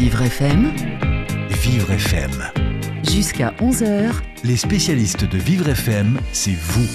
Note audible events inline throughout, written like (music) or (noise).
Vivre FM, Vivre FM. jusqu'à 11h, Les spécialistes de Vivre FM, c'est vous.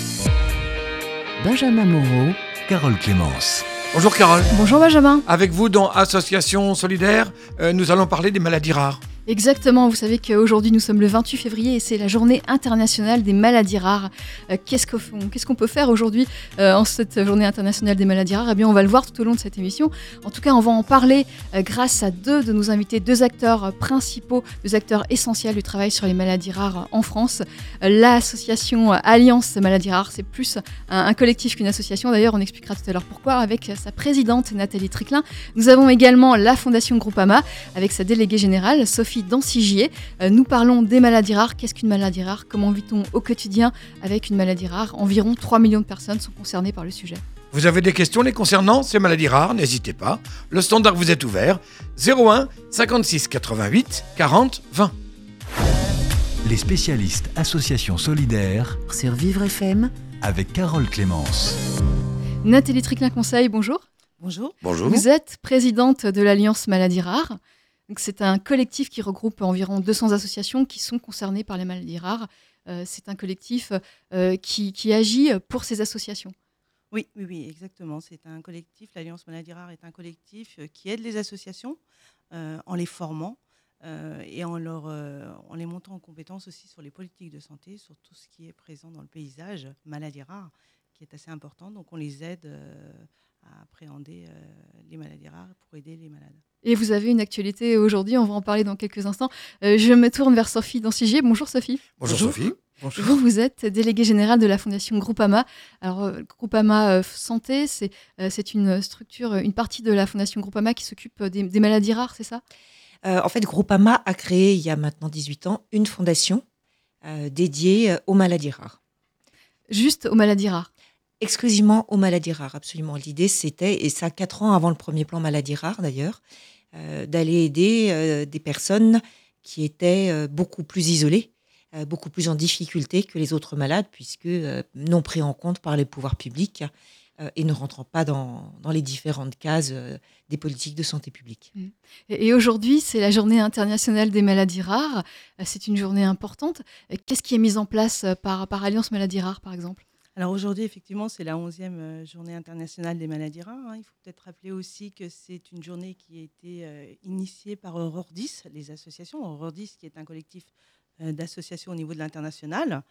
Benjamin Moreau, Carole Clémence. Bonjour Carole. Bonjour Benjamin. Avec vous dans Association Solidaire, euh, nous allons parler des maladies rares. Exactement, vous savez qu'aujourd'hui nous sommes le 28 février et c'est la journée internationale des maladies rares. Euh, Qu'est-ce qu'on qu'est-ce qu'on peut faire aujourd'hui euh, en cette journée internationale des maladies rares? Eh bien on va le voir tout au long de cette émission. En tout cas on va en parler euh, grâce à deux de nos invités, deux acteurs principaux, deux acteurs essentiels du travail sur les maladies rares en France. L'association Alliance Maladies Rares, c'est plus un, un collectif qu'une association. D'ailleurs on expliquera tout à l'heure pourquoi avec sa présidente Nathalie Triclin. Nous avons également la Fondation Groupama avec sa déléguée générale, Sophie Dancigier. Euh, nous parlons des maladies rares. Qu'est-ce qu'une maladie rare? Comment vit-on au quotidien avec une maladie rare? Environ 3 millions de personnes sont concernées par le sujet. Vous avez des questions les concernant ces maladies rares? N'hésitez pas. Le standard vous est ouvert. 01 56 88 40 20. Les spécialistes Association Solidaire sur Vivre FM, avec Carole Clémence. Nathalie Triclin-Conseil, bonjour. Bonjour. Bonjour. Vous êtes présidente de l'Alliance Maladies Rares. C'est un collectif qui regroupe environ 200 associations qui sont concernées par les maladies rares. Euh, c'est un collectif euh, qui, agit pour ces associations. Oui, oui, oui, exactement. C'est un collectif, l'Alliance Maladies Rares est un collectif euh, qui aide les associations en les formant et en, leur, les montant en compétences aussi sur les politiques de santé, sur tout ce qui est présent dans le paysage, maladies rares, qui est assez important. Donc on les aide à appréhender les maladies rares pour aider les malades. Et vous avez une actualité aujourd'hui, on va en parler dans quelques instants. Euh, je me tourne vers Sophie Dancigier. Bonjour Sophie. Bonjour, Sophie. Bonjour. Vous, vous êtes déléguée générale de la Fondation Groupama. Alors, euh, Groupama euh, Santé, c'est euh, c'est une structure, une partie de la Fondation Groupama qui s'occupe des, des maladies rares, c'est ça? Euh, en fait, Groupama a créé, il y a maintenant 18 ans, une fondation euh, dédiée aux maladies rares. Juste aux maladies rares. Exclusivement aux maladies rares, absolument. L'idée, c'était, et ça 4 ans avant le premier plan maladies rares d'ailleurs, euh, d'aller aider euh, des personnes qui étaient euh, beaucoup plus isolées, euh, beaucoup plus en difficulté que les autres malades, puisque euh, non pris en compte par les pouvoirs publics euh, et ne rentrant pas dans, dans les différentes cases euh, des politiques de santé publique. Et, et aujourd'hui, c'est la journée internationale des maladies rares. Euh, C'est une journée importante. Euh, Qu'est-ce qui est mis en place euh, par, par Alliance Maladies Rares, par exemple? Alors aujourd'hui, effectivement, c'est la 11e euh, journée internationale des maladies rares. hein. Il faut peut-être rappeler aussi que c'est une journée qui a été euh, initiée par Aurore 10, les associations. Aurore 10, qui est un collectif euh, d'associations au niveau de l'international.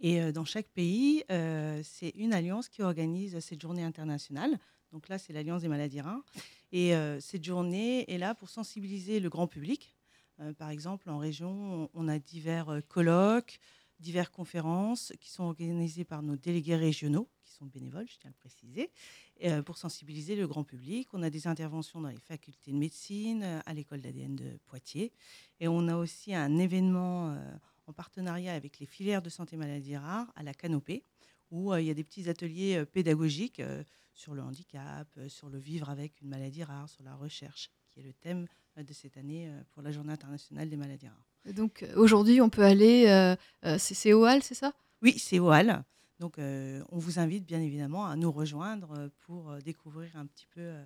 Et dans chaque pays, c'est une alliance qui organise cette journée internationale. Donc là, c'est l'Alliance des maladies rares. Et cette journée est là pour sensibiliser le grand public. Par exemple, en région, on a divers colloques, diverses conférences qui sont organisées par nos délégués régionaux, qui sont bénévoles, je tiens à le préciser, euh, pour sensibiliser le grand public. On a des interventions dans les facultés de médecine, euh, à l'école d'ADN de Poitiers, et on a aussi un événement euh, en partenariat avec les filières de santé maladies rares à la Canopée, où il y a des petits ateliers pédagogiques sur le handicap, sur le vivre avec une maladie rare, sur la recherche, qui est le thème de cette année euh, pour la Journée internationale des maladies rares. Et Donc euh, aujourd'hui, on peut aller. euh, euh, c'est Hall, c'est ça? Oui, c'est au Hall. Donc, euh, on vous invite bien évidemment à nous rejoindre euh, pour euh, découvrir un petit peu euh,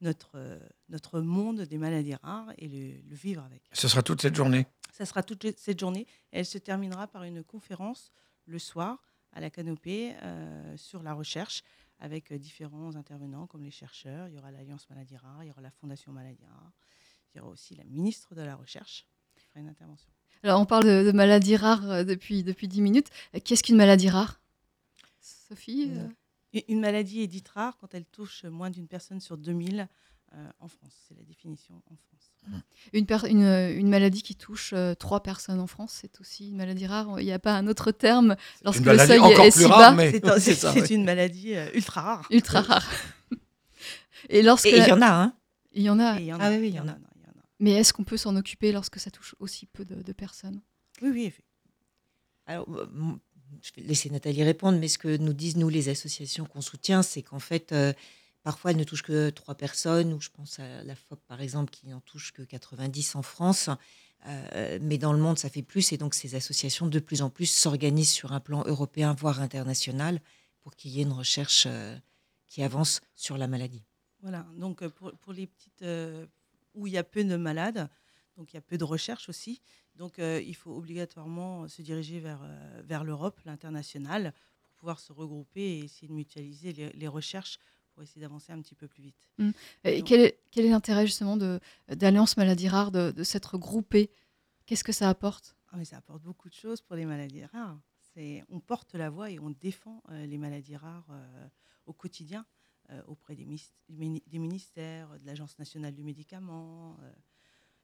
notre, euh, notre monde des maladies rares et le, le vivre avec. Ce sera toute cette journée? Ça sera toute cette journée. Elle se terminera par une conférence le soir à la canopée euh, sur la recherche avec euh, différents intervenants comme les chercheurs. Il y aura l'Alliance Maladies Rares, il y aura la Fondation Maladies Rares, y aura aussi la ministre de la Recherche qui fera une intervention. Alors, on parle de, de maladies rares euh, depuis, depuis 10 minutes. Euh, Qu'est-ce qu'une maladie rare? Sophie euh, Une- Une maladie est dite rare quand elle touche moins d'une personne sur 2000 euh, en France. C'est la définition en France. une, per- une, une maladie qui touche euh, trois personnes en France, c'est aussi une maladie rare? Il n'y a pas un autre terme lorsque le maladie seuil est si rare, bas, mais C'est un- (laughs) oui. une maladie ultra rare. ultra rare. (laughs) Et lorsque Et il y en a, hein il y en a. Il y en Ah a, oui, oui, il y en a. Mais est-ce qu'on peut s'en occuper lorsque ça touche aussi peu de, de personnes? Oui, oui, effectivement. Alors, euh, je vais laisser Nathalie répondre, mais ce que nous disent, nous, les associations qu'on soutient, c'est qu'en fait, euh, parfois, elles ne touchent que trois personnes, ou je pense à la FOP, par exemple, qui n'en touche que 90 en France. Euh, mais dans le monde, ça fait plus, et donc ces associations, de plus en plus, s'organisent sur un plan européen, voire international, pour qu'il y ait une recherche euh, qui avance sur la maladie. Voilà, donc pour, pour les petites euh, où il y a peu de malades, donc il y a peu de recherche aussi. Donc euh, il faut obligatoirement se diriger vers, euh, vers l'Europe, l'international, pour pouvoir se regrouper et essayer de mutualiser les, les recherches pour essayer d'avancer un petit peu plus vite. Et quel est, quel est l'intérêt justement d'Alliance Maladies Rares, de, de s'être regroupée Qu'est-ce que ça apporte? Ah, mais ça apporte beaucoup de choses pour les maladies rares. C'est, on porte la voix et on défend euh, les maladies rares euh, au quotidien auprès des, ministères, de l'Agence nationale du médicament, euh,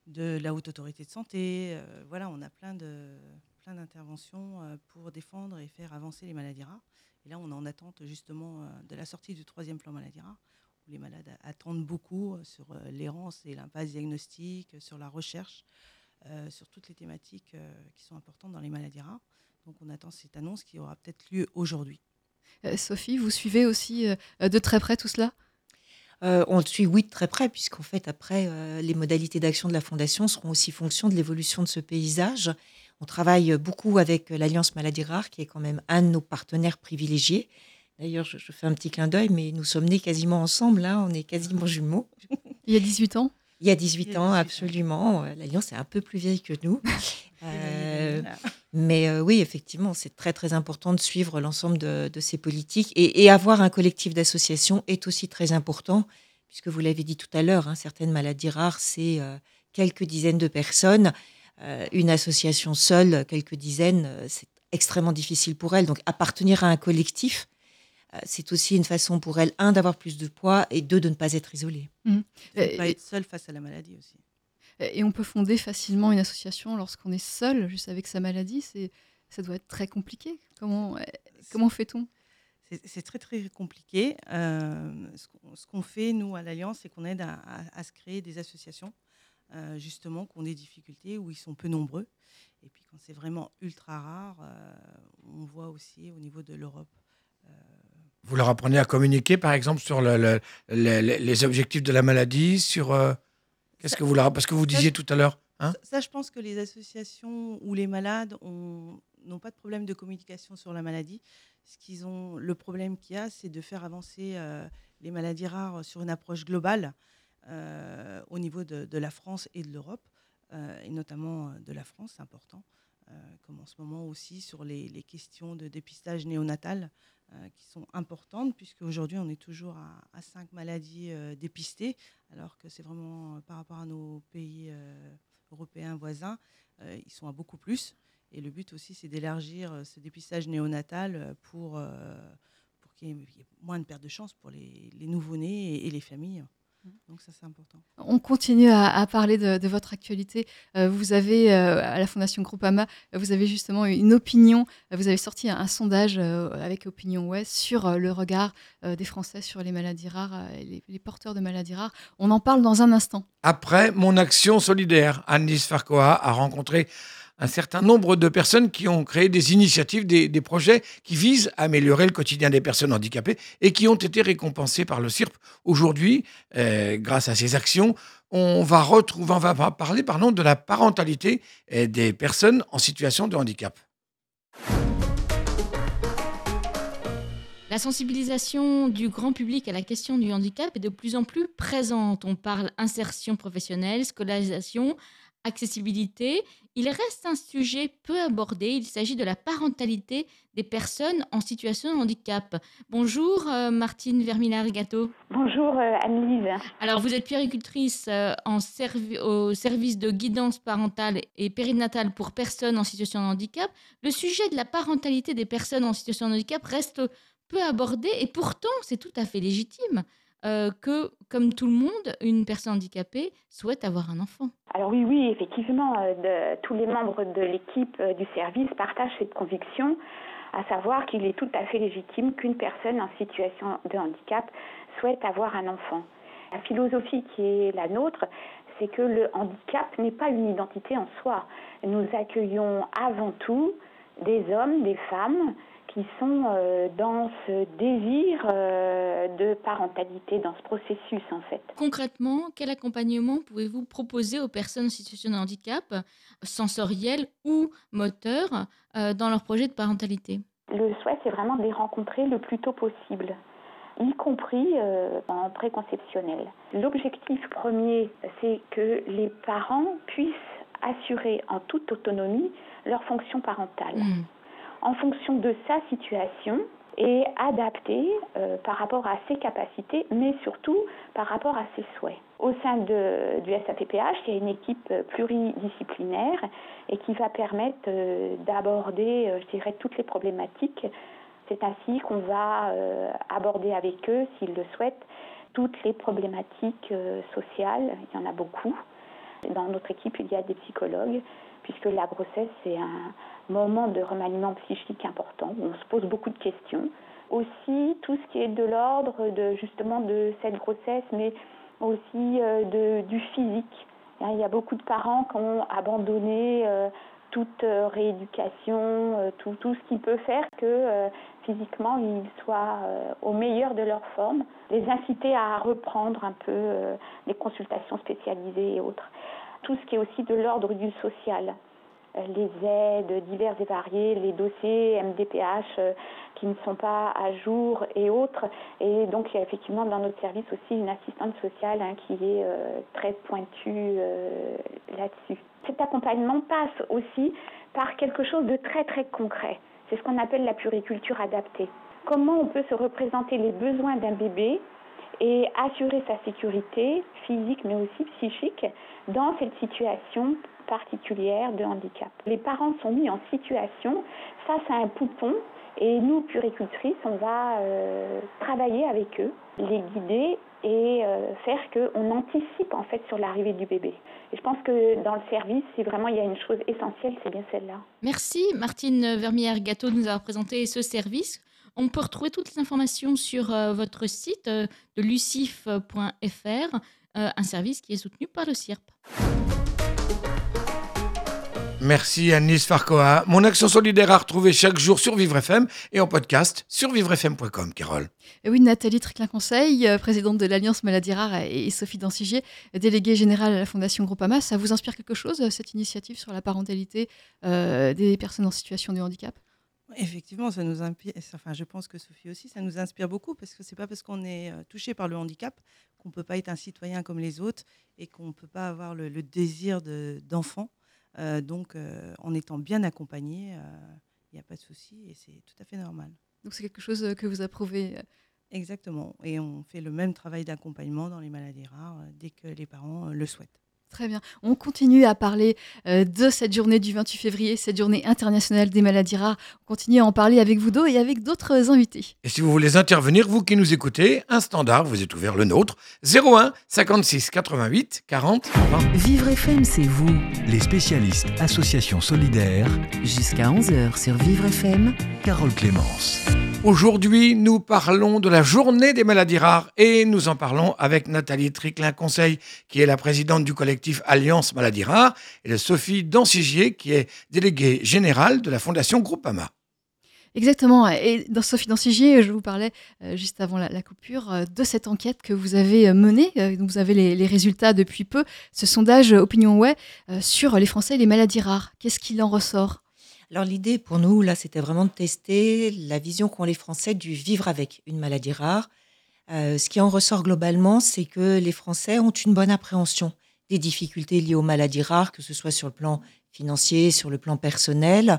de la Haute Autorité de Santé. euh, voilà, on a plein, de, plein d'interventions euh, pour défendre et faire avancer les maladies rares. Et là, on est en attente justement euh, de la sortie du troisième plan maladies rares, où les malades attendent beaucoup euh, sur euh, l'errance et l'impasse diagnostique, euh, sur la recherche euh, sur toutes les thématiques euh, qui sont importantes dans les maladies rares. Donc on attend cette annonce qui aura peut-être lieu aujourd'hui. Euh, Sophie, vous suivez aussi euh, de très près tout cela? Euh, on le suit, oui, de très près, puisqu'en fait, après, euh, les modalités d'action de la Fondation seront aussi fonction de l'évolution de ce paysage. On travaille beaucoup avec l'Alliance Maladies Rares, qui est quand même un de nos partenaires privilégiés. D'ailleurs, je, je fais un petit clin d'œil, mais nous sommes nés quasiment ensemble, là, on est quasiment jumeaux. Il y a 18 ans? Il y a 18 Il y a ans, 18 ans. absolument. L'Alliance est un peu plus vieille que nous. (laughs) Euh. Mais euh, oui, effectivement, c'est très très important de suivre l'ensemble de, de ces politiques et, et avoir un collectif d'associations est aussi très important, puisque vous l'avez dit tout à l'heure, hein, certaines maladies rares, c'est euh, quelques dizaines de personnes. Euh, une association seule, quelques dizaines, c'est extrêmement difficile pour elle. Donc appartenir à un collectif, euh, c'est aussi une façon pour elle, un, d'avoir plus de poids et deux, de ne pas être isolée. De ne pas être seul face à la maladie aussi. Et on peut fonder facilement une association lorsqu'on est seul, juste avec sa maladie. C'est, ça doit être très compliqué. Comment, euh, comment fait-on? C'est c'est très très compliqué. Euh, ce qu'on- ce qu'on fait, nous, à l'Alliance, c'est qu'on aide à, à- à se créer des associations, euh, justement, qui ont des difficultés, où ils sont peu nombreux. Et puis quand c'est vraiment ultra rare, euh, on voit aussi au niveau de l'Europe. euh, Vous leur apprenez à communiquer, par exemple, sur le- le- le- le- les objectifs de la maladie, sur... Qu'est-ce que vous leur... Parce que vous disiez tout à l'heure... Hein Ça, ça, je pense que les associations ou les malades ont- n'ont pas de problème de communication sur la maladie. Ce qu'ils ont, le problème qu'il y a, c'est de faire avancer euh, les maladies rares sur une approche globale euh, au niveau de, de la France et de l'Europe, euh, et notamment de la France, c'est important. comme en ce moment aussi sur les, les questions de dépistage néonatal qui sont importantes, puisque aujourd'hui on est toujours à, à cinq maladies euh, dépistées, alors que c'est vraiment euh, par rapport à nos pays euh, européens voisins, euh, ils sont à beaucoup plus. Et le but aussi, c'est d'élargir euh, ce dépistage néonatal euh, pour, euh, pour qu'il y ait moins de pertes de chance pour les, les nouveau-nés et les familles. Donc ça, c'est important. On continue à, à parler de, de votre actualité. Euh, vous avez, euh, à la Fondation Groupama, vous avez justement une opinion. Vous avez sorti un, un sondage euh, avec Opinion Ouest sur euh, le regard euh, des Français sur les maladies rares, euh, et les, les porteurs de maladies rares. On en parle dans un instant. Après mon action solidaire, Annelise Farcoa a rencontré un certain nombre de personnes qui ont créé des initiatives, des, projets qui visent à améliorer le quotidien des personnes handicapées et qui ont été récompensés par le CIRP. Aujourd'hui, euh, grâce à ces actions, on va retrouver, on va parler pardon, de la parentalité euh, des personnes en situation de handicap. La sensibilisation du grand public à la question du handicap est de plus en plus présente. On parle insertion professionnelle, scolarisation, accessibilité. Il reste un sujet peu abordé. Il s'agit de la parentalité des personnes en situation de handicap. Bonjour euh, Martine Vermillard-Gâteau. Bonjour euh, Anne-Lise. Alors vous êtes puéricultrice euh, en servi- au service de guidance parentale et périnatale pour personnes en situation de handicap. Le sujet de la parentalité des personnes en situation de handicap reste peu abordé et pourtant c'est tout à fait légitime euh, que, comme tout le monde, une personne handicapée souhaite avoir un enfant. Alors oui, oui, effectivement, euh, tous les membres de l'équipe euh, du service partagent cette conviction, à savoir qu'il est tout à fait légitime qu'une personne en situation de handicap souhaite avoir un enfant. La philosophie qui est la nôtre, c'est que le handicap n'est pas une identité en soi. Nous accueillons avant tout des hommes, des femmes qui sont euh, dans ce désir euh, de parentalité, dans ce processus en fait. Concrètement, quel accompagnement pouvez-vous proposer aux personnes en situation de handicap, sensoriel ou moteur, euh, dans leur projet de parentalité? Le souhait, c'est vraiment de les rencontrer le plus tôt possible. y compris euh, en préconceptionnel. L'objectif premier, c'est que les parents puissent assurer en toute autonomie leur fonction parentale. Mm. En fonction de sa situation, et adapter euh, par rapport à ses capacités, mais surtout par rapport à ses souhaits. Au sein du SAPPH, il y a une équipe euh, pluridisciplinaire et qui va permettre euh, d'aborder, je dirais, toutes les problématiques. C'est ainsi qu'on va aborder avec eux, s'ils le souhaitent, toutes les problématiques sociales. Il y en a beaucoup. Dans notre équipe, il y a des psychologues, puisque la grossesse, c'est un moment de remaniement psychique important où on se pose beaucoup de questions. Aussi, tout ce qui est de l'ordre de justement de cette grossesse, mais aussi euh, de, du physique. Hein, Il y a beaucoup de parents qui ont abandonné euh, toute euh, rééducation, tout, tout ce qui peut faire que physiquement ils soient au meilleur de leur forme, les inciter à reprendre un peu euh, les consultations spécialisées et autres. Tout ce qui est aussi de l'ordre du social, euh, les aides diverses et variées, les dossiers MDPH euh, qui ne sont pas à jour et autres. Et donc il y a effectivement dans notre service aussi une assistante sociale hein, qui est euh, très pointue là-dessus. Cet accompagnement passe aussi par quelque chose de très très concret. C'est ce qu'on appelle la puriculture adaptée. Comment on peut se représenter les besoins d'un bébé et assurer sa sécurité physique mais aussi psychique dans cette situation particulière de handicap. Les parents sont mis en situation face à un poupon et nous, puricultrices, on va euh, travailler avec eux, les guider et euh, faire qu'on anticipe en fait sur l'arrivée du bébé. Et je pense que dans le service, si vraiment il y a une chose essentielle, c'est bien celle-là. Merci Martine Vermière-Gâteau de nous avoir présenté ce service. On peut retrouver toutes les informations sur euh, votre site euh, de lucif.fr, euh, un service qui est soutenu par le CIRP. Merci Anis Farcoa. Mon action solidaire à retrouver chaque jour sur Vivre FM et en podcast sur vivrefm.com, Carole. Et oui, Nathalie Triclin-Conseil, présidente de l'Alliance Maladies Rares, et Sophie Dancigier, déléguée générale à la Fondation Groupama. Ça vous inspire quelque chose, cette initiative sur la parentalité euh, des personnes en situation de handicap? Effectivement, ça nous inspire. Enfin, je pense que Sophie aussi, ça nous inspire beaucoup parce que c'est pas parce qu'on est euh, touché par le handicap qu'on peut pas être un citoyen comme les autres et qu'on peut pas avoir le, le désir de- d'enfant. Euh, donc, euh, en étant bien accompagné, il n'y a pas de souci et c'est tout à fait normal. Donc c'est quelque chose euh, que vous approuvez. euh, Exactement. Et on fait le même travail d'accompagnement dans les maladies rares euh, dès que les parents euh, le souhaitent. Très bien. On continue à parler euh, de cette journée du 28 février, cette journée internationale des maladies rares. On continue à en parler avec vous deux et avec d'autres invités. Et si vous voulez intervenir, vous qui nous écoutez, un standard vous est ouvert le nôtre 01 56 88 40 20. Vivre FM, c'est vous. Les spécialistes Association Solidaire, Jusqu'à 11h sur Vivre FM. Carole Clémence. Aujourd'hui, nous parlons de la journée des maladies rares et nous en parlons avec Nathalie Triclin-Conseil, qui est la présidente du collectif Alliance Maladies Rares, et de Sophie Dancigier, qui est déléguée générale de la Fondation Groupama. Exactement. Et dans Sophie Dancigier, je vous parlais euh, juste avant la, la coupure euh, de cette enquête que vous avez euh, menée. Euh, vous avez les, les résultats depuis peu. Ce sondage OpinionWay euh, sur les Français et les maladies rares. Qu'est-ce qu'il en ressort? Alors l'idée pour nous, là, c'était vraiment de tester la vision qu'ont les Français du vivre avec une maladie rare. Euh, ce qui en ressort globalement, c'est que les Français ont une bonne appréhension difficultés liées aux maladies rares, que ce soit sur le plan financier, sur le plan personnel.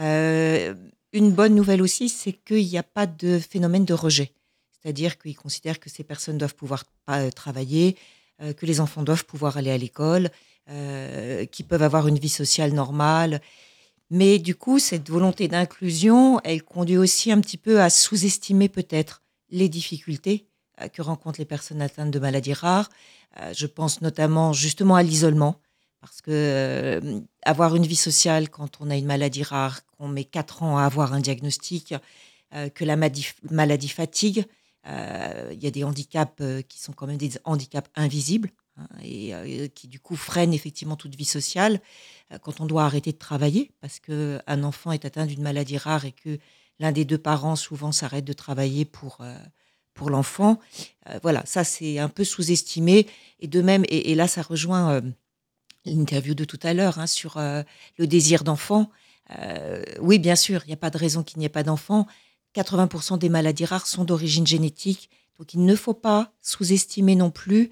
Euh, une bonne nouvelle aussi, c'est qu'il n'y a pas de phénomène de rejet. C'est-à-dire qu'ils considèrent que ces personnes doivent pouvoir euh, travailler, euh, que les enfants doivent pouvoir aller à l'école, qu'ils peuvent avoir une vie sociale normale. Mais du coup, cette volonté d'inclusion, elle conduit aussi un petit peu à sous-estimer peut-être les difficultés que rencontrent les personnes atteintes de maladies rares. Euh, je pense notamment justement à l'isolement, parce que euh, avoir une vie sociale quand on a une maladie rare, qu'on met quatre ans à avoir un diagnostic, euh, que la maladie, fatigue, euh, il y a des handicaps euh, qui sont quand même des handicaps invisibles hein, et euh, qui du coup freinent effectivement toute vie sociale euh, quand on doit arrêter de travailler parce que un enfant est atteint d'une maladie rare et que l'un des deux parents souvent s'arrête de travailler pour euh, pour l'enfant. Euh, voilà, ça c'est un peu sous-estimé et de même et, là ça rejoint euh, l'interview de tout à l'heure hein, sur euh, le désir d'enfant. Oui, bien sûr, il n'y a pas de raison qu'il n'y ait pas d'enfant 80% des maladies rares sont d'origine génétique. Donc il ne faut pas sous-estimer non plus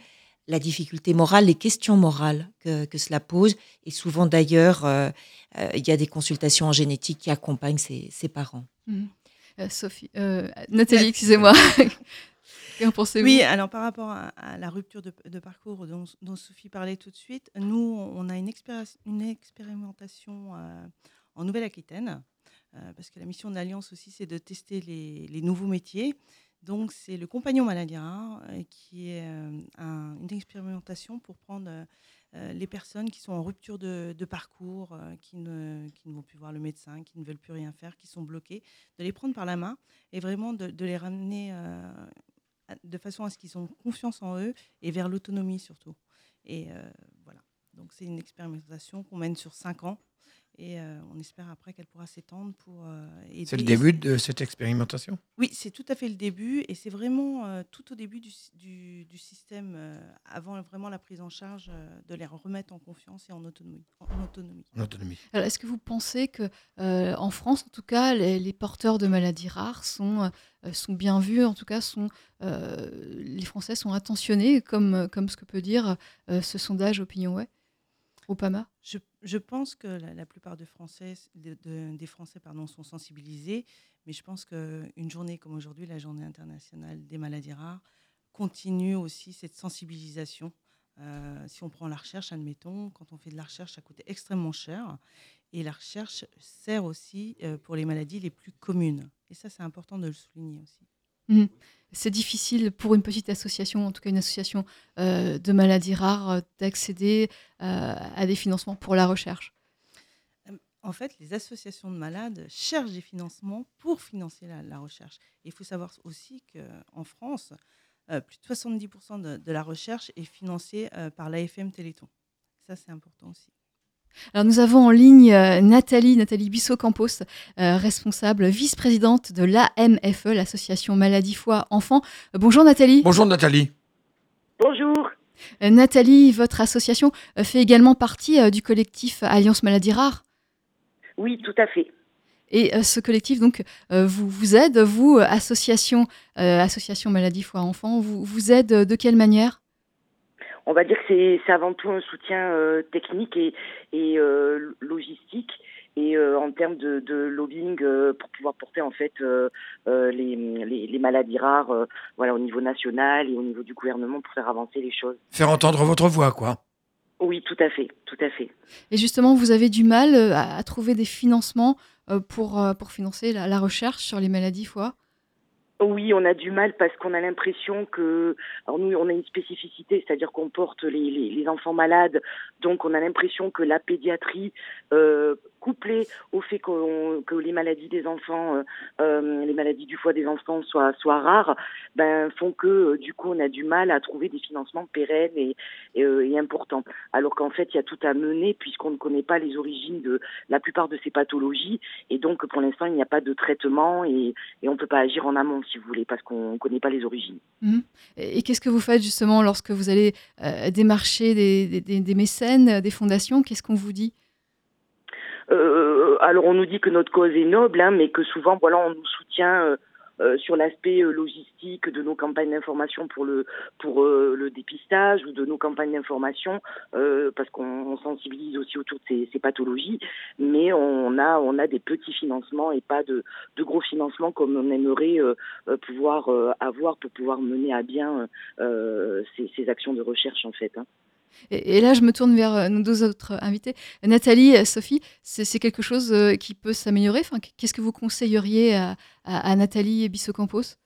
la difficulté morale, les questions morales que, cela pose. Et souvent d'ailleurs, il y a des consultations en génétique qui accompagnent ces, parents. Mhm. Euh, Sophie, euh, Nathalie, excusez-moi. (laughs) Qu'en pensez-vous? Oui, alors par rapport à, à la rupture de, de parcours dont, dont Sophie parlait tout de suite, nous, on a une, expéri- une expérimentation euh, en Nouvelle-Aquitaine, euh, parce que la mission de l'Alliance aussi, c'est de tester les, les nouveaux métiers. Donc, c'est le compagnon maladie rare euh, qui est un- une expérimentation pour prendre les personnes qui sont en rupture de, parcours, euh, qui, ne, vont plus voir le médecin, qui ne veulent plus rien faire, qui sont bloqués, de les prendre par la main et vraiment de, de les ramener euh, de façon à ce qu'ils ont confiance en eux et vers l'autonomie surtout. Et euh, voilà. Donc c'est une expérimentation qu'on mène sur cinq ans et euh, on espère après qu'elle pourra s'étendre pour euh, aider- C'est le début de cette expérimentation? Oui, c'est tout à fait le début et c'est vraiment euh, tout au début du, sy- du- du système, euh, avant vraiment la prise en charge, euh, de les remettre en confiance et en autonomie. En autonomie. en autonomie. Alors, est-ce que vous pensez que, euh, en France, en tout cas, les, les porteurs de maladies rares sont, euh, sont bien vus, en tout cas, sont, euh, les Français sont attentionnés, comme, comme ce que peut dire euh, ce sondage OpinionWay Je, pense que la, plupart des Français pardon, sont sensibilisés, mais je pense qu'une journée comme aujourd'hui, la journée internationale des maladies rares, continue aussi cette sensibilisation. Euh, si on prend la recherche, admettons, quand on fait de la recherche, ça coûte extrêmement cher. Et la recherche sert aussi euh, pour les maladies les plus communes. Et ça, c'est important de le souligner aussi. Mhm. C'est difficile pour une petite association, en tout cas une association euh, de maladies rares, euh, d'accéder euh, à des financements pour la recherche. En fait, les associations de malades cherchent des financements pour financer la, recherche. Il faut savoir aussi qu'en France, plus de 70% de, de la recherche est financée par l'AFM Téléthon. Ça, c'est important aussi. Alors nous avons en ligne euh, Nathalie, Nathalie Bissot-Campos, euh, responsable, vice-présidente de l'AMFE, l'association Maladie Foi Enfants. Euh, bonjour Nathalie. Bonjour Nathalie. Bonjour. Euh, Nathalie, votre association fait également partie euh, du collectif Alliance Maladies Rares. Oui, tout à fait. Et ce collectif, donc, vous, vous aide, vous, association, euh, association Maladie Foi Enfants, vous, vous aide de quelle manière? On va dire que c'est avant tout un soutien euh, technique et, et euh, logistique et euh, en termes de, de lobbying euh, pour pouvoir porter en fait euh, euh, les, les, les maladies rares euh, voilà, au niveau national et au niveau du gouvernement pour faire avancer les choses. Faire entendre votre voix, quoi. Oui, tout à fait, tout à fait. Et justement, vous avez du mal à, à trouver des financements euh, pour, euh, pour financer la, la recherche sur les maladies foie Oui, on a du mal parce qu'on a l'impression que, alors nous, on a une spécificité, c'est-à-dire qu'on porte les, les, les enfants malades, donc on a l'impression que la pédiatrie, euh, couplée au fait que les maladies des enfants, euh, euh, les maladies du foie des enfants soient, soient rares, ben, font que euh, du coup on a du mal à trouver des financements pérennes et, et, euh, et importants. Alors qu'en fait, il y a tout à mener puisqu'on ne connaît pas les origines de la plupart de ces pathologies. Et donc pour l'instant il n'y a pas de traitement et, et on ne peut pas agir en amont si vous voulez parce qu'on ne connaît pas les origines. Mhm. Et qu'est-ce que vous faites justement lorsque vous allez euh, démarcher des, des- des- des mécènes, euh, des fondations? Qu'est-ce qu'on vous dit? Euh, alors on nous dit que notre cause est noble, hein, mais que souvent voilà on nous soutient euh, sur l'aspect euh, logistique de nos campagnes d'information pour le pour euh, le dépistage ou de nos campagnes d'information parce qu'on on sensibilise aussi autour de ces, ces pathologies, mais on a on a des petits financements et pas de, de gros financements comme on aimerait pouvoir avoir pour pouvoir mener à bien ces, ces actions de recherche en fait. Hein. Et, et là, je me tourne vers euh, nos deux autres invités. Nathalie, euh, Sophie, c'est quelque chose euh, qui peut s'améliorer? Enfin, Qu'est-ce que vous conseilleriez à, à- à Nathalie Bissot-Campos?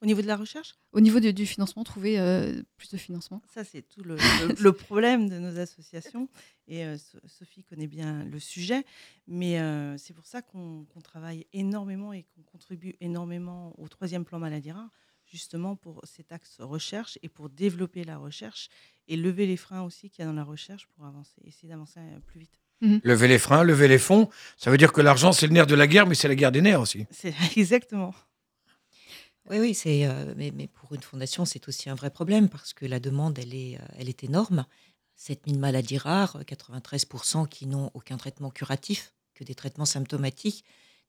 Au niveau de la recherche, au niveau du, du financement, trouver euh, plus de financement. Ça c'est tout le, le- le problème de nos associations. Et euh, So- Sophie connaît bien le sujet, mais euh, c'est pour ça qu'on qu'on travaille énormément et qu'on contribue énormément au troisième plan maladie rare, justement pour cet axe recherche et pour développer la recherche et lever les freins aussi qu'il y a dans la recherche pour avancer, essayer d'avancer euh, plus vite. Lever les freins, lever les fonds, ça veut dire que l'argent, c'est le nerf de la guerre, mais c'est la guerre des nerfs aussi. C'est (laughs) exactement. Oui, oui, c'est, euh, mais, mais pour une fondation, c'est aussi un vrai problème parce que la demande, elle est, euh, elle est énorme. 7000 maladies rares, euh, 93% qui n'ont aucun traitement curatif, que des traitements symptomatiques.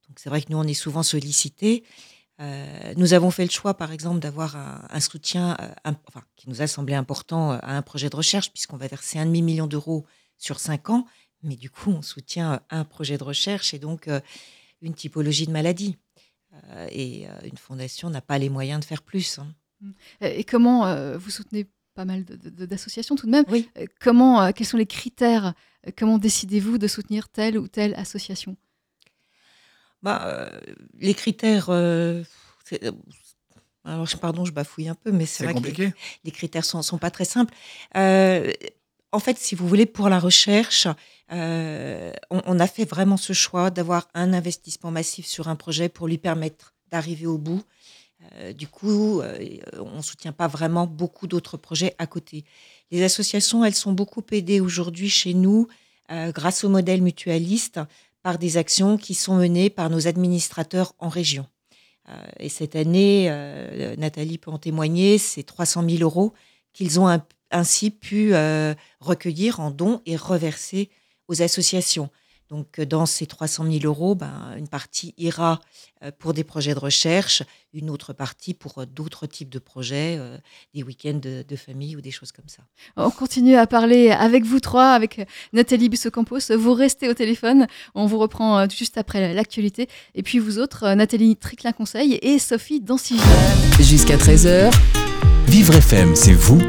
Donc c'est vrai que nous, on est souvent sollicités. Euh, nous avons fait le choix, par exemple, d'avoir un, un soutien euh, un- enfin, qui nous a semblé important euh, à un projet de recherche, puisqu'on va verser un demi-million d'euros sur cinq ans. Mais du coup, on soutient un projet de recherche et donc euh, une typologie de maladie. Euh, et une fondation n'a pas les moyens de faire plus. hein. Euh, Et comment vous soutenez pas mal d'associations tout de même Oui. Comment, quels sont les critères Comment décidez-vous de soutenir telle ou telle association? Bah, euh, les critères. euh, euh, alors, pardon, je bafouille un peu, mais c'est vrai que les, compliqué. les critères sont, sont pas très simples. Euh, en fait, si vous voulez, pour la recherche, on, on a fait vraiment ce choix d'avoir un investissement massif sur un projet pour lui permettre d'arriver au bout. Du coup, on ne soutient pas vraiment beaucoup d'autres projets à côté. Les associations, elles sont beaucoup aidées aujourd'hui chez nous grâce au modèle mutualiste par des actions qui sont menées par nos administrateurs en région. Euh, et cette année, euh, Nathalie peut en témoigner, c'est 300 000 euros qu'ils ont ainsi pu euh, recueillir en dons et reverser aux associations. Donc, euh, dans ces 300 000 euros, ben, une partie ira euh, pour des projets de recherche, une autre partie pour euh, d'autres types de projets, euh, des week-ends de, de famille ou des choses comme ça. On continue à parler avec vous trois, avec Nathalie Busso-Campos. Vous restez au téléphone. On vous reprend juste après l'actualité. Et puis vous autres, Nathalie Triclin-Conseil et Sophie Danciger. Jusqu'à 13h, Vivre FM, c'est vous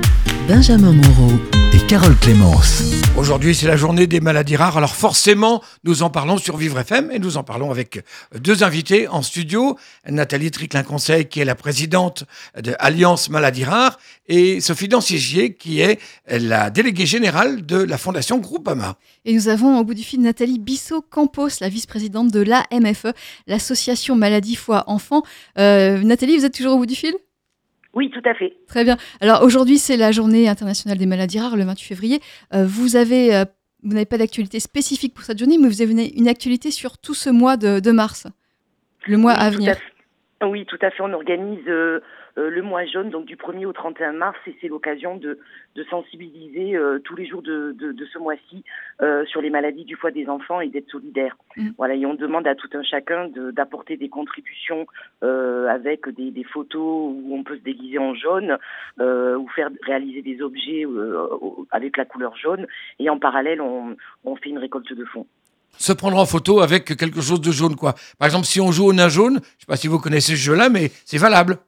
Benjamin Moreau. et Carole Clémence. Aujourd'hui, c'est la journée des maladies rares. Alors forcément, nous en parlons sur Vivre FM et nous en parlons avec deux invités en studio. Nathalie Triclin-Conseil, qui est la présidente de Alliance Maladies Rares, et Sophie Dancigier, qui est la déléguée générale de la Fondation Groupama. Et nous avons au bout du fil Nathalie Bissot-Campos, la vice-présidente de l'AMFE, l'association Maladie Foi Enfants. Euh, Nathalie, vous êtes toujours au bout du fil? Oui, tout à fait. Très bien. Alors aujourd'hui, c'est la journée internationale des maladies rares, le 28 février. Euh, vous avez, euh, vous n'avez pas d'actualité spécifique pour cette journée, mais vous avez une, une actualité sur tout ce mois de, de mars, le mois Oui, à tout venir. fait. Oui, tout à fait. On organise euh, euh, le mois jaune, donc du 1er au 31 mars, et c'est l'occasion de, de sensibiliser euh, tous les jours de, de, de ce mois-ci euh, sur les maladies du foie des enfants et d'être solidaire. Mm. Voilà, et on demande à tout un chacun de- d'apporter des contributions euh, avec des, des photos où on peut se déguiser en jaune euh, ou faire réaliser des objets euh, avec la couleur jaune. Et en parallèle, on, on fait une récolte de fonds. Se prendre en photo avec quelque chose de jaune, quoi. Par exemple, si on joue au nain jaune, je ne sais pas si vous connaissez ce jeu-là, mais c'est valable.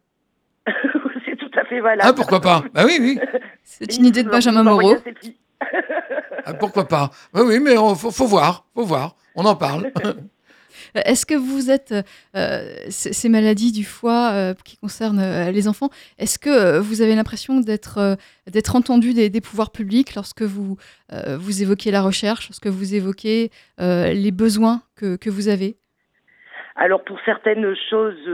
(laughs) c'est tout à fait valable. Ah, pourquoi pas? Bah oui, oui. (laughs) C'est une idée de Benjamin Moreau. Ah, pourquoi pas? Oui, oui, mais il faut, faut voir, faut voir. On en parle. (laughs) Euh, Est-ce que vous êtes, euh, ces maladies du foie euh, qui concernent les enfants, est-ce que vous avez l'impression d'être entendu des, pouvoirs publics lorsque vous, vous évoquez la recherche, lorsque vous évoquez les besoins que, vous avez? Alors pour certaines choses,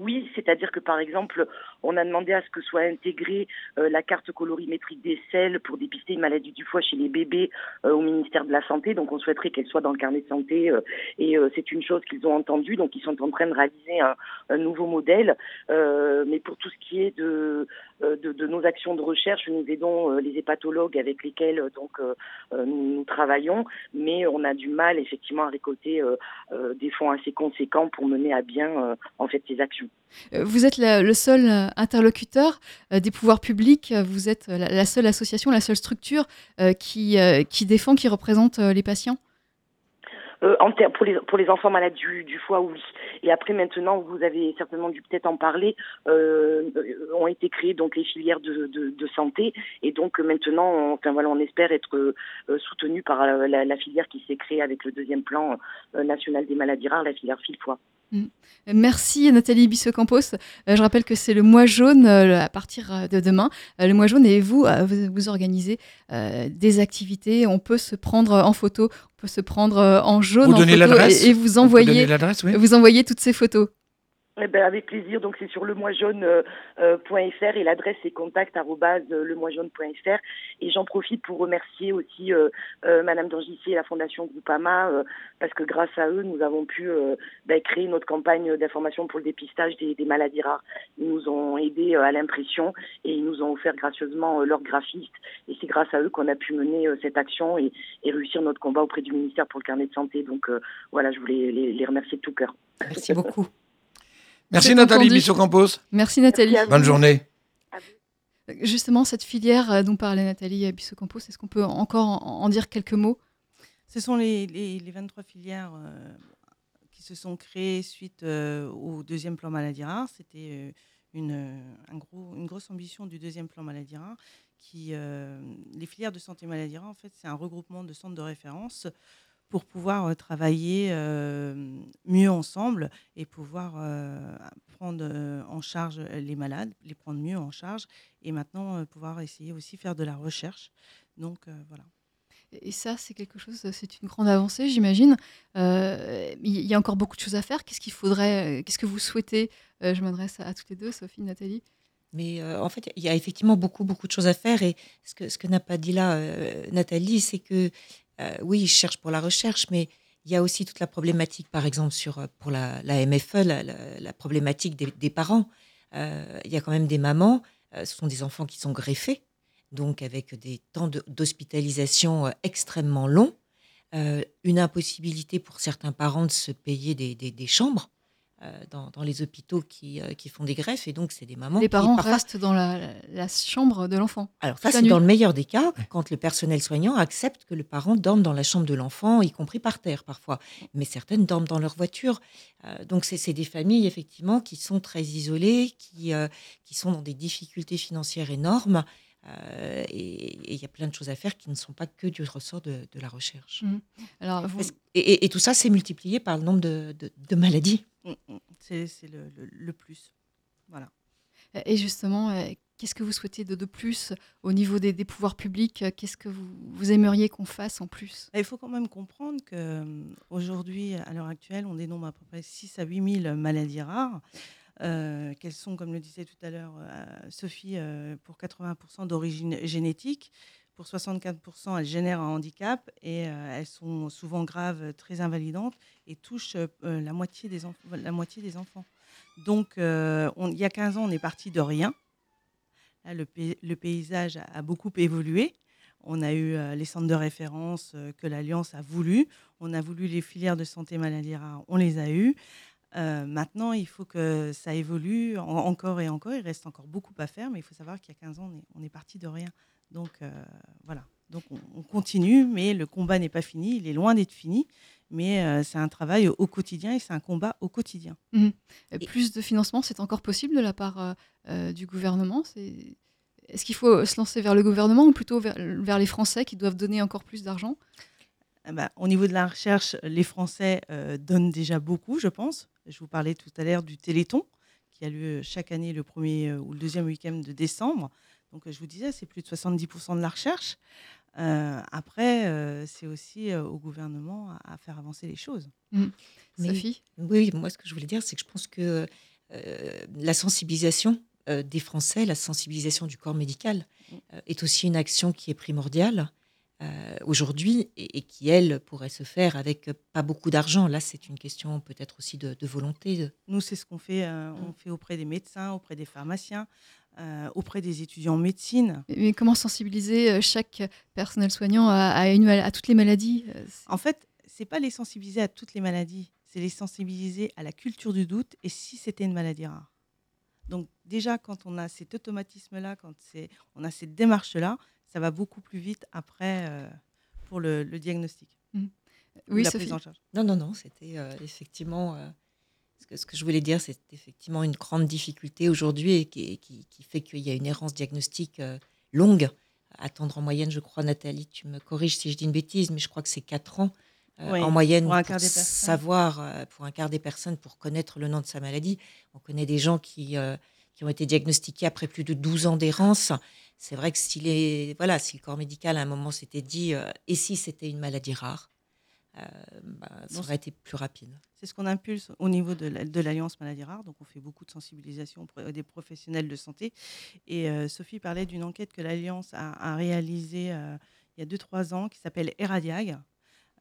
oui, c'est-à-dire que par exemple, on a demandé à ce que soit intégrée euh, la carte colorimétrique des selles pour dépister une maladie du foie chez les bébés euh, au ministère de la Santé. Donc on souhaiterait qu'elle soit dans le carnet de santé euh, et c'est une chose qu'ils ont entendue. Donc ils sont en train de réaliser un, nouveau modèle. Mais pour tout ce qui est de, nos actions de recherche, nous aidons les hépatologues avec lesquels donc nous, nous travaillons, mais on a du mal effectivement à récolter des fonds assez conséquents pour mener à bien en fait ces actions. Euh, Vous êtes le seul euh, interlocuteur euh, des pouvoirs publics, vous êtes la, seule association, la seule structure qui, défend, qui représente les patients en pour les pour les enfants malades du, foie, oui. Et après maintenant, vous avez certainement dû peut-être en parler. Ont été créées donc les filières de, santé et donc maintenant, on, enfin voilà, on espère être euh, soutenu par la, la filière qui s'est créée avec le deuxième plan national des maladies rares, la filière fil foie. Mm. Merci Nathalie Bissot-Campos. Euh, je rappelle que c'est le mois jaune euh, à partir euh, de demain. Le mois jaune et vous, vous, organisez des activités. On peut se prendre en photo, on peut se prendre en jaune Vous en photo et, vous envoyer, oui. vous envoyez toutes ces photos. Eh ben, avec plaisir. Donc c'est sur lemoisjaune.fr euh, euh, et l'adresse c'est contact arobase, euh. Et j'en profite pour remercier aussi euh, Madame Dangissier et la Fondation Groupama parce que grâce à eux nous avons pu ben, créer notre campagne d'information pour le dépistage des, maladies rares. Ils nous ont aidés à l'impression et ils nous ont offert gracieusement leurs graphistes. Et c'est grâce à eux qu'on a pu mener cette action et, réussir notre combat auprès du ministère pour le carnet de santé. Donc voilà, je voulais les remercier de tout cœur. Merci beaucoup. Merci Nathalie entendu. Bissot-Campos. Merci Nathalie. Merci. Bonne journée. Justement, cette filière euh, dont parlait Nathalie Bissot-Campos, est-ce qu'on peut encore en, dire quelques mots? Ce sont les, les- les 23 filières euh, qui se sont créées suite euh, au deuxième plan maladie rare. C'était euh, une, euh, un gros, une grosse ambition du deuxième plan maladie rare. Qui, euh, les filières de santé maladie rare, en fait, c'est un regroupement de centres de référence pour pouvoir euh, travailler euh, mieux ensemble et pouvoir euh, prendre euh, en charge les malades, les prendre mieux en charge et maintenant euh, pouvoir essayer aussi faire de la recherche. Donc euh, voilà. Et ça, c'est quelque chose, c'est une grande avancée, j'imagine. Euh, Il y a encore beaucoup de choses à faire. Qu'est-ce qu'il faudrait, qu'est-ce que vous souhaitez? Euh, Je m'adresse à, à toutes les deux, Sophie, Nathalie. Mais euh, en fait, il y a effectivement beaucoup, beaucoup de choses à faire. Et ce que, ce que n'a pas dit là euh, Nathalie, c'est que euh, oui, ils cherchent pour la recherche, mais il y a aussi toute la problématique, par exemple, sur, euh, pour la, MFE, la, problématique des, parents. Euh, il y a quand même des mamans, ce sont des enfants qui sont greffés, donc avec des temps d'hospitalisation extrêmement longs, une impossibilité pour certains parents de se payer des chambres. Euh, Dans, dans les hôpitaux qui, euh, qui font des greffes et donc c'est des mamans Les qui parents parfois restent dans la, la chambre de l'enfant. alors ça, c'est dans le meilleur des cas, quand le personnel soignant accepte que le parent dorme dans la chambre de l'enfant, y compris par terre parfois. Mais certaines dorment dans leur voiture. Euh, donc c'est c'est des familles, effectivement, qui sont très isolées, qui, euh, qui sont dans des difficultés financières énormes. Euh, et il y a plein de choses à faire qui ne sont pas que du ressort de, de la recherche. Mhm. Alors, vous, Et, et- et tout ça, c'est multiplié par le nombre de, de- de maladies. Mm, mm. C'est le, le- le plus. Voilà. et justement, euh, qu'est-ce que vous souhaitez de, de plus au niveau des, des pouvoirs publics? Qu'est-ce que vous, vous aimeriez qu'on fasse en plus? Bah, Il faut quand même comprendre qu'aujourd'hui, à l'heure actuelle, on dénombre à peu près 6 à 8 000 maladies rares, euh, qu'elles sont, comme le disait tout à l'heure euh, Sophie, euh, pour 80% d'origine génétique. Pour 64%, elles génèrent un handicap et elles sont souvent graves, très invalidantes et touchent la, moitié des enfants. Donc, on- il y a 15 ans, on est parti de rien. Le, pay- le paysage a, a beaucoup évolué. On a eu les centres de référence que l'Alliance a voulu. On a voulu les filières de santé maladie rare. On les a eues. Euh, maintenant, il faut que ça évolue en- encore et encore. Il reste encore beaucoup à faire, mais il faut savoir qu'il y a 15 ans, on est, on est parti de rien. Donc euh, voilà. Donc on, on continue, mais le combat n'est pas fini. Il est loin d'être fini. Mais euh, c'est un travail au quotidien et c'est un combat au quotidien. Euh, Plus de financement, c'est encore possible de la part du gouvernement? C'est- Est-ce qu'il faut se lancer vers le gouvernement ou plutôt vers, vers les Français qui doivent donner encore plus d'argent? Ah bah, au niveau de la recherche, les Français euh, donnent déjà beaucoup, je pense. Je vous parlais tout à l'heure du Téléthon, qui a lieu chaque année le premier euh, ou le deuxième week-end de décembre. Donc, je vous disais, c'est plus de 70% de la recherche. Euh, après, euh, c'est aussi euh, au gouvernement à, à faire avancer les choses. Mm. Mais- Sophie? Oui, moi, ce que je voulais dire, c'est que je pense que euh, la sensibilisation euh, des Français, la sensibilisation du corps médical, euh, est aussi une action qui est primordiale euh, aujourd'hui et, et qui, elle, pourrait se faire avec pas beaucoup d'argent. Là, c'est une question peut-être aussi de, de volonté. Nous, c'est ce qu'on fait. euh, on fait auprès des médecins, auprès des pharmaciens, euh, auprès des étudiants en médecine. Mais comment sensibiliser chaque personnel soignant à, à une mal- à toutes les maladies En fait, c'est pas les sensibiliser à toutes les maladies, c'est les sensibiliser à la culture du doute et si c'était une maladie rare. Donc déjà, quand on a cet automatisme-là, quand on a cette démarche-là, ça va beaucoup plus vite après euh, pour le, le diagnostic. ou Oui, la Sophie. prise en charge. Non, non, non, c'était euh, effectivement. euh, ce, que, ce que je voulais dire, c'est effectivement une grande difficulté aujourd'hui et qui, qui- qui fait qu'il y a une errance diagnostique euh, longue. Attendre en moyenne, je crois, Nathalie, tu me corriges si je dis une bêtise, mais je crois que c'est 4 ans euh, Oui, en moyenne pour un quart des personnes. savoir, euh, pour un quart des personnes, pour connaître le nom de sa maladie. On connaît des gens qui, euh, qui ont été diagnostiqués après plus de 12 ans d'errance. C'est vrai que si, les, voilà, si le corps médical à un moment s'était dit euh, et si c'était une maladie rare, euh, bah, ça aurait été plus rapide. C'est ce qu'on impulse au niveau de la- de l'Alliance Maladie Rare. Donc, on fait beaucoup de sensibilisation auprès des professionnels de santé. Et euh, Sophie parlait d'une enquête que l'Alliance a, a réalisée il y a 2-3 ans qui s'appelle Eradiag.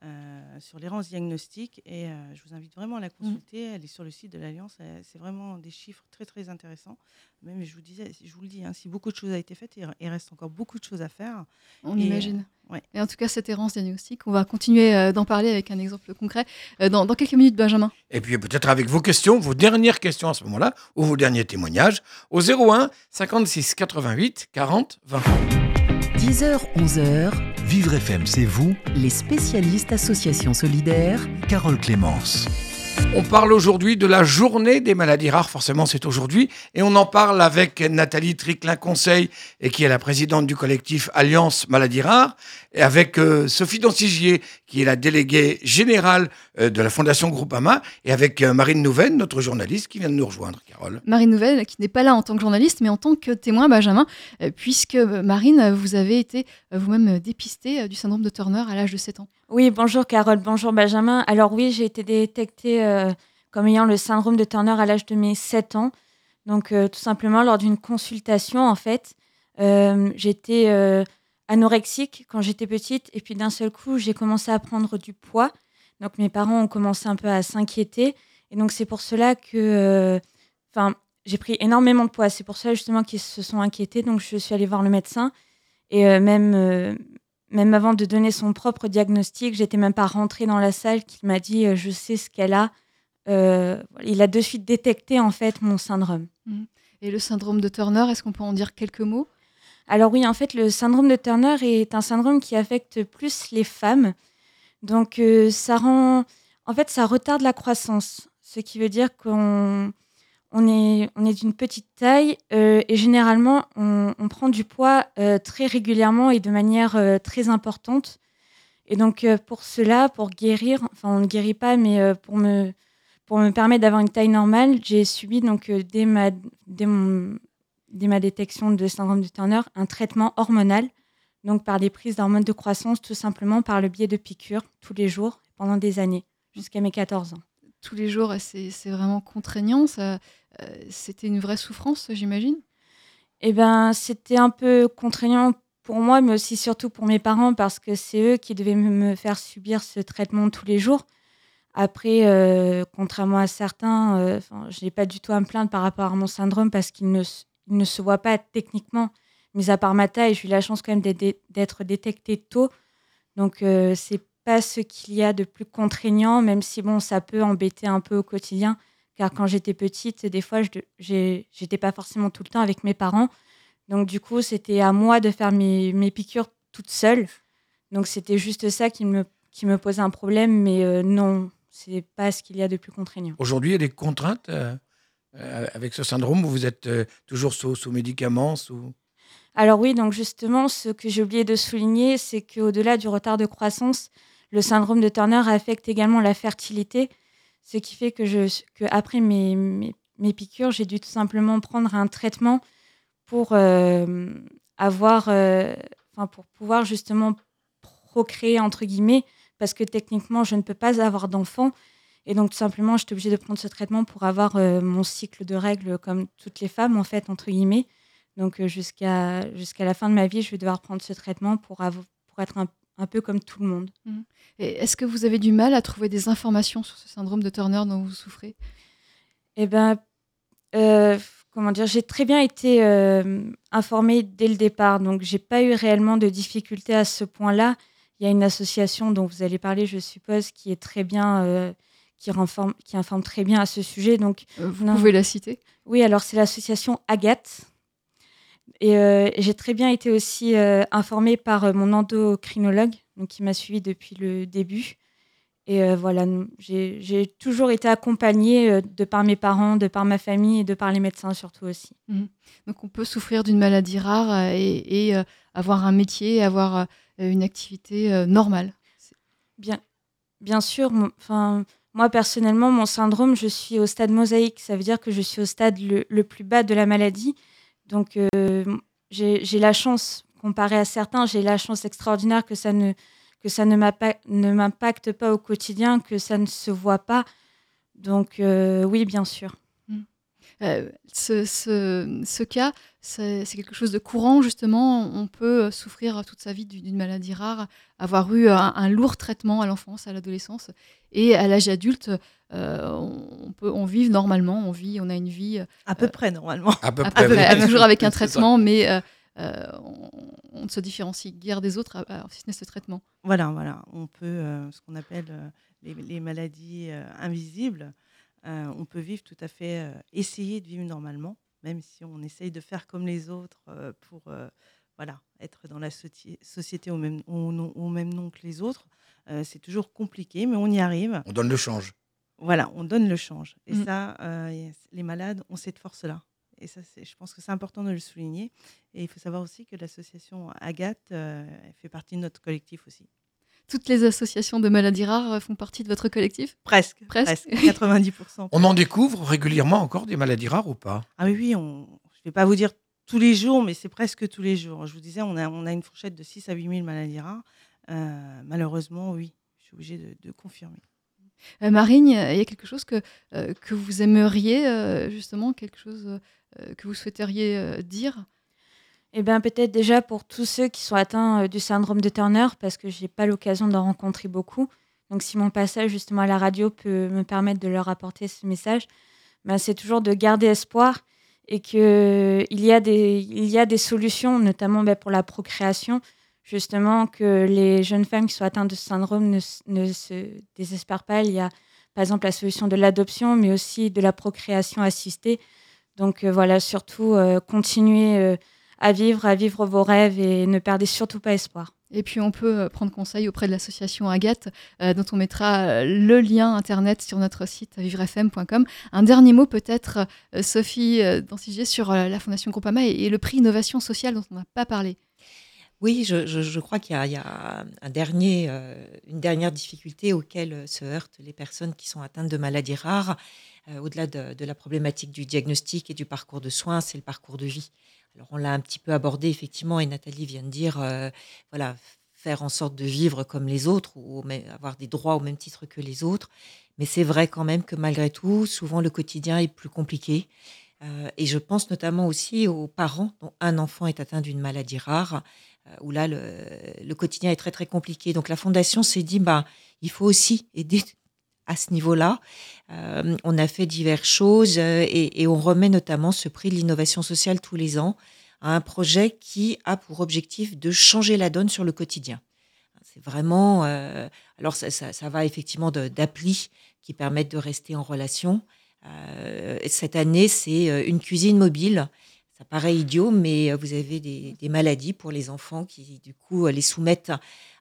Euh, sur l'errance diagnostique. Et euh, je vous invite vraiment à la consulter. Elle est sur le site de l'Alliance. C'est vraiment des chiffres très, très intéressants. Même, je vous, disais, je vous le dis, hein, si beaucoup de choses ont été faites, il il reste encore beaucoup de choses à faire. On Et, imagine. euh, ouais. Et en tout cas, cette errance diagnostique, on va continuer euh, d'en parler avec un exemple concret euh, dans, dans quelques minutes, Benjamin. Et puis peut-être avec vos questions, vos dernières questions à ce moment-là, ou vos derniers témoignages, au 01 56 88 40 20. 10h, 11h, Vivre FM, c'est vous, les spécialistes associations solidaires. Carole Clémence. On parle aujourd'hui de la journée des maladies rares, forcément c'est aujourd'hui, et on en parle avec Nathalie Triclin-Conseil, et qui est la présidente du collectif Alliance Maladies Rares, et avec euh, Sophie Dancigier, qui est la déléguée générale euh, de la Fondation Groupama, et avec euh, Marine Nouven, notre journaliste, qui vient de nous rejoindre, Carole. Marine Nouvelle, qui n'est pas là en tant que journaliste, mais en tant que témoin, Benjamin, euh, puisque Marine, vous avez été euh, vous-même dépistée euh, du syndrome de Turner à l'âge de 7 ans. Oui, bonjour Carole, bonjour Benjamin. Alors oui, j'ai été détectée euh, comme ayant le syndrome de Turner à l'âge de mes 7 ans. Donc euh, tout simplement lors d'une consultation, en fait, euh, j'étais anorexique quand j'étais petite et puis d'un seul coup, j'ai commencé à prendre du poids. Donc mes parents ont commencé un peu à s'inquiéter et donc c'est pour cela que, enfin, j'ai pris énormément de poids. C'est pour ça justement qu'ils se sont inquiétés. Donc je suis allée voir le médecin et même même avant de donner son propre diagnostic, j'étais même pas rentrée dans la salle qu'il m'a dit je sais ce qu'elle a. Euh, il a de suite détecté en fait mon syndrome. Et le syndrome de Turner, est-ce qu'on peut en dire quelques mots? Alors oui, en fait, le syndrome de Turner est un syndrome qui affecte plus les femmes. Donc euh, ça rend, en fait, ça retarde la croissance, ce qui veut dire qu'on on est, on est d'une petite taille euh, et généralement on, on prend du poids très régulièrement et de manière très importante. Et donc pour cela, pour guérir, enfin on ne guérit pas, mais pour me pour me permettre d'avoir une taille normale, j'ai subi donc euh, dès ma dès mon dès ma détection de syndrome de Turner un traitement hormonal, donc par des prises d'hormones de croissance, tout simplement par le biais de piqûres tous les jours pendant des années jusqu'à mes 14 ans. Tous les jours, c'est vraiment contraignant. euh, C'était une vraie souffrance, j'imagine? Eh ben, c'était un peu contraignant pour moi, mais aussi surtout pour mes parents, parce que c'est eux qui devaient me faire subir ce traitement tous les jours. Après, euh, contrairement à certains, euh, je n'ai pas du tout à me plaindre par rapport à mon syndrome, parce qu'il ne, il ne se voit pas techniquement, mis à part ma taille. J'ai eu la chance quand même d'être dé- d'être détectée tôt. Donc, euh, c'est pas ce qu'il y a de plus contraignant, même si bon, ça peut embêter un peu au quotidien. Car quand j'étais petite, des fois, je j'étais pas forcément tout le temps avec mes parents. Donc, du coup, c'était à moi de faire mes, mes piqûres toute seule. Donc, c'était juste ça qui me, qui me posait un problème. Mais euh, non, c'est pas ce qu'il y a de plus contraignant. Aujourd'hui, il y a des contraintes euh, euh, avec ce syndrome où vous êtes euh, toujours sous, sous médicaments, sous... Alors oui, donc justement, ce que j'ai oublié de souligner, c'est qu'au-delà du retard de croissance, le syndrome de Turner affecte également la fertilité, ce qui fait que, je, que après mes, mes, mes piqûres, j'ai dû tout simplement prendre un traitement pour avoir, enfin pour pouvoir justement procréer entre guillemets, parce que techniquement, je ne peux pas avoir d'enfant. Et donc, tout simplement, j'étais obligée de prendre ce traitement pour avoir euh, mon cycle de règles comme toutes les femmes, en fait, entre guillemets. Donc, euh, jusqu'à jusqu'à la fin de ma vie, je vais devoir prendre ce traitement pour, pour être un, un peu comme tout le monde. Et est-ce que vous avez du mal à trouver des informations sur ce syndrome de Turner dont vous souffrez? Eh ben, euh, comment dire, j'ai très bien été informée dès le départ, donc j'ai pas eu réellement de difficultés à ce point-là. Il y a une association dont vous allez parler, je suppose, qui est très bien, euh, qui, renforme, qui informe très bien à ce sujet. Donc, Vous non. pouvez la citer? Oui, alors c'est l'association Agathe. Et euh, j'ai très bien été aussi euh, informée par euh, mon endocrinologue, donc qui m'a suivie depuis le début. Et euh, voilà, j'ai toujours été accompagnée euh, de par mes parents, de par ma famille et de par les médecins surtout aussi. Donc on peut souffrir d'une maladie rare euh, et, et, euh, avoir un métier, avoir euh, une activité euh, normale. Bien, bien sûr, enfin, moi personnellement, mon syndrome, je suis au stade mosaïque. Ça veut dire que je suis au stade le, le plus bas de la maladie. Donc, euh, j'ai la chance, comparé à certains, j'ai la chance extraordinaire que ça ne, que ça ne m'impacte pas au quotidien, que ça ne se voit pas. Donc, euh, oui, bien sûr. Euh, ce, ce- ce cas, c'est c'est quelque chose de courant, justement. On peut euh, souffrir toute sa vie d'une maladie rare, avoir eu un, un lourd traitement à l'enfance, à l'adolescence, et à l'âge adulte, euh, on, peut on vit normalement, on vit, on a une vie À peu près, normalement. À peu à près, peu près, oui. toujours avec un traitement, mais euh, euh, on, on ne se différencie guère des autres, si ce n'est ce traitement. Voilà, voilà. On peut, euh, ce qu'on appelle euh, les, les maladies euh, invisibles, euh, on peut vivre tout à fait, euh, essayer de vivre normalement, même si on essaye de faire comme les autres euh, pour euh, voilà, être dans la société au même, au, nom- au même nom que les autres. Euh, c'est toujours compliqué, mais on y arrive. On donne le change. Voilà, on donne le change. Et Mm. ça, euh, les malades ont cette force-là. Et ça, je pense que c'est important de le souligner. Et il faut savoir aussi que l'association Agathe euh, fait partie de notre collectif aussi. Toutes les associations de maladies rares euh, font partie de votre collectif Presque, Presque. presque, 90%. On en découvre régulièrement encore des maladies rares ou pas? Ah oui, oui, on, je ne vais pas vous dire tous les jours, mais c'est presque tous les jours. Je vous disais, on a, on a une fourchette de 6 à 8 000 maladies rares. Euh, malheureusement, oui, je suis obligée de, de confirmer. Euh, Marine, il y a quelque chose que, euh, que vous aimeriez, euh, justement, quelque chose euh, que vous souhaiteriez euh, dire? Eh bien, peut-être déjà pour tous ceux qui sont atteints euh, du syndrome de Turner, parce que j'ai pas l'occasion d'en rencontrer beaucoup. Donc, si mon passage justement à la radio peut me permettre de leur apporter ce message, ben, c'est toujours de garder espoir et qu'il y, a des- y a des solutions, notamment ben, pour la procréation. Justement, que les jeunes femmes qui sont atteintes de ce syndrome ne, se désespèrent pas. Il y a par exemple la solution de l'adoption, mais aussi de la procréation assistée. Donc euh, voilà, surtout euh, continuer à vivre, à vivre vos rêves et ne perdez surtout pas espoir. Et puis on peut euh, prendre conseil auprès de l'association Agathe, euh, dont on mettra euh, le lien internet sur notre site vivrefm.com. Un dernier mot peut-être, Sophie Danciger, sur la Fondation Groupama et, et le prix Innovation Sociale dont on n'a pas parlé. Oui, je, je- je crois qu'il y a, il y a un dernier, euh, une dernière difficulté auquel se heurtent les personnes qui sont atteintes de maladies rares, euh, au-delà de, de la problématique du diagnostic et du parcours de soins, c'est le parcours de vie. Alors on l'a un petit peu abordé effectivement et Nathalie vient de dire, euh, voilà, faire en sorte de vivre comme les autres ou avoir des droits au même titre que les autres. Mais c'est vrai quand même que malgré tout, souvent le quotidien est plus compliqué. Euh, et je pense notamment aussi aux parents dont un enfant est atteint d'une maladie rare, euh, où là, le, le quotidien est très, très compliqué. Donc la Fondation s'est dit, bah, il faut aussi aider à ce niveau-là. Euh, on a fait diverses choses euh, et, on remet notamment ce prix de l'innovation sociale tous les ans à un projet qui a pour objectif de changer la donne sur le quotidien. C'est vraiment... euh, alors ça, va effectivement d'applis qui permettent de rester en relation. Cette année, c'est une cuisine mobile. Ça paraît idiot, mais vous avez des, maladies pour les enfants qui, du coup, les soumettent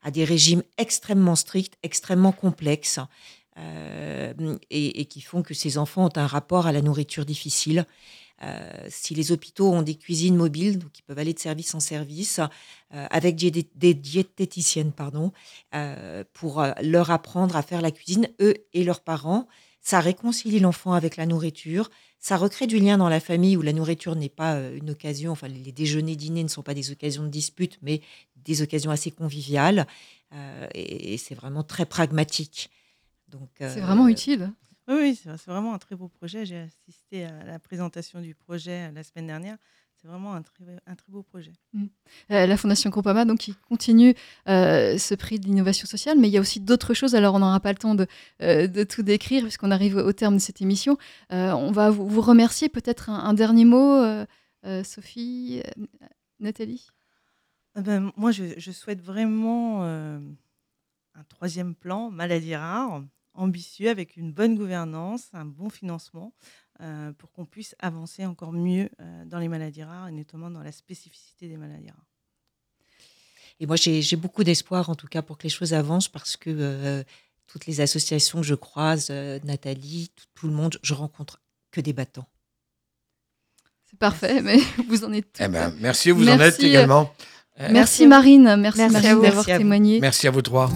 à des régimes extrêmement stricts, extrêmement complexes, euh, et, qui font que ces enfants ont un rapport à la nourriture difficile. Euh, si les hôpitaux ont des cuisines mobiles, donc ils peuvent aller de service en service, euh, avec des, diététiciennes, pardon, pour leur apprendre à faire la cuisine, eux et leurs parents, ça réconcilie l'enfant avec la nourriture, ça recrée du lien dans la famille où la nourriture n'est pas une occasion, enfin les déjeuners, dîners ne sont pas des occasions de dispute, mais des occasions assez conviviales. Et c'est vraiment très pragmatique. Donc, C'est euh, vraiment utile. Oui, c'est vraiment un très beau projet. J'ai assisté à la présentation du projet euh, la semaine dernière. C'est vraiment un très, un très beau projet. Euh, la Fondation Groupama, donc, qui continue euh, ce prix d'innovation sociale, mais il y a aussi d'autres choses. Alors, on n'aura pas le temps de, euh, de tout décrire, puisqu'on arrive au terme de cette émission. Euh, on va vous, vous remercier. Peut-être un, un dernier mot, euh, euh, Sophie, euh, Nathalie? Ben, moi, je, je souhaite vraiment euh, un troisième plan, maladie rare, ambitieux, avec une bonne gouvernance, un bon financement, euh, pour qu'on puisse avancer encore mieux euh, dans les maladies rares, et notamment dans la spécificité des maladies rares. Et moi, j'ai beaucoup d'espoir, en tout cas, pour que les choses avancent, parce que euh, toutes les associations que je croise, euh, Nathalie, tout, tout le monde, je rencontre que des battants. C'est parfait, mais (laughs) vous en êtes. Eh ben, merci, vous en êtes Merci, également. Merci, Marine, merci, Merci à Marine vous. d'avoir Merci témoigné. Merci à vous trois.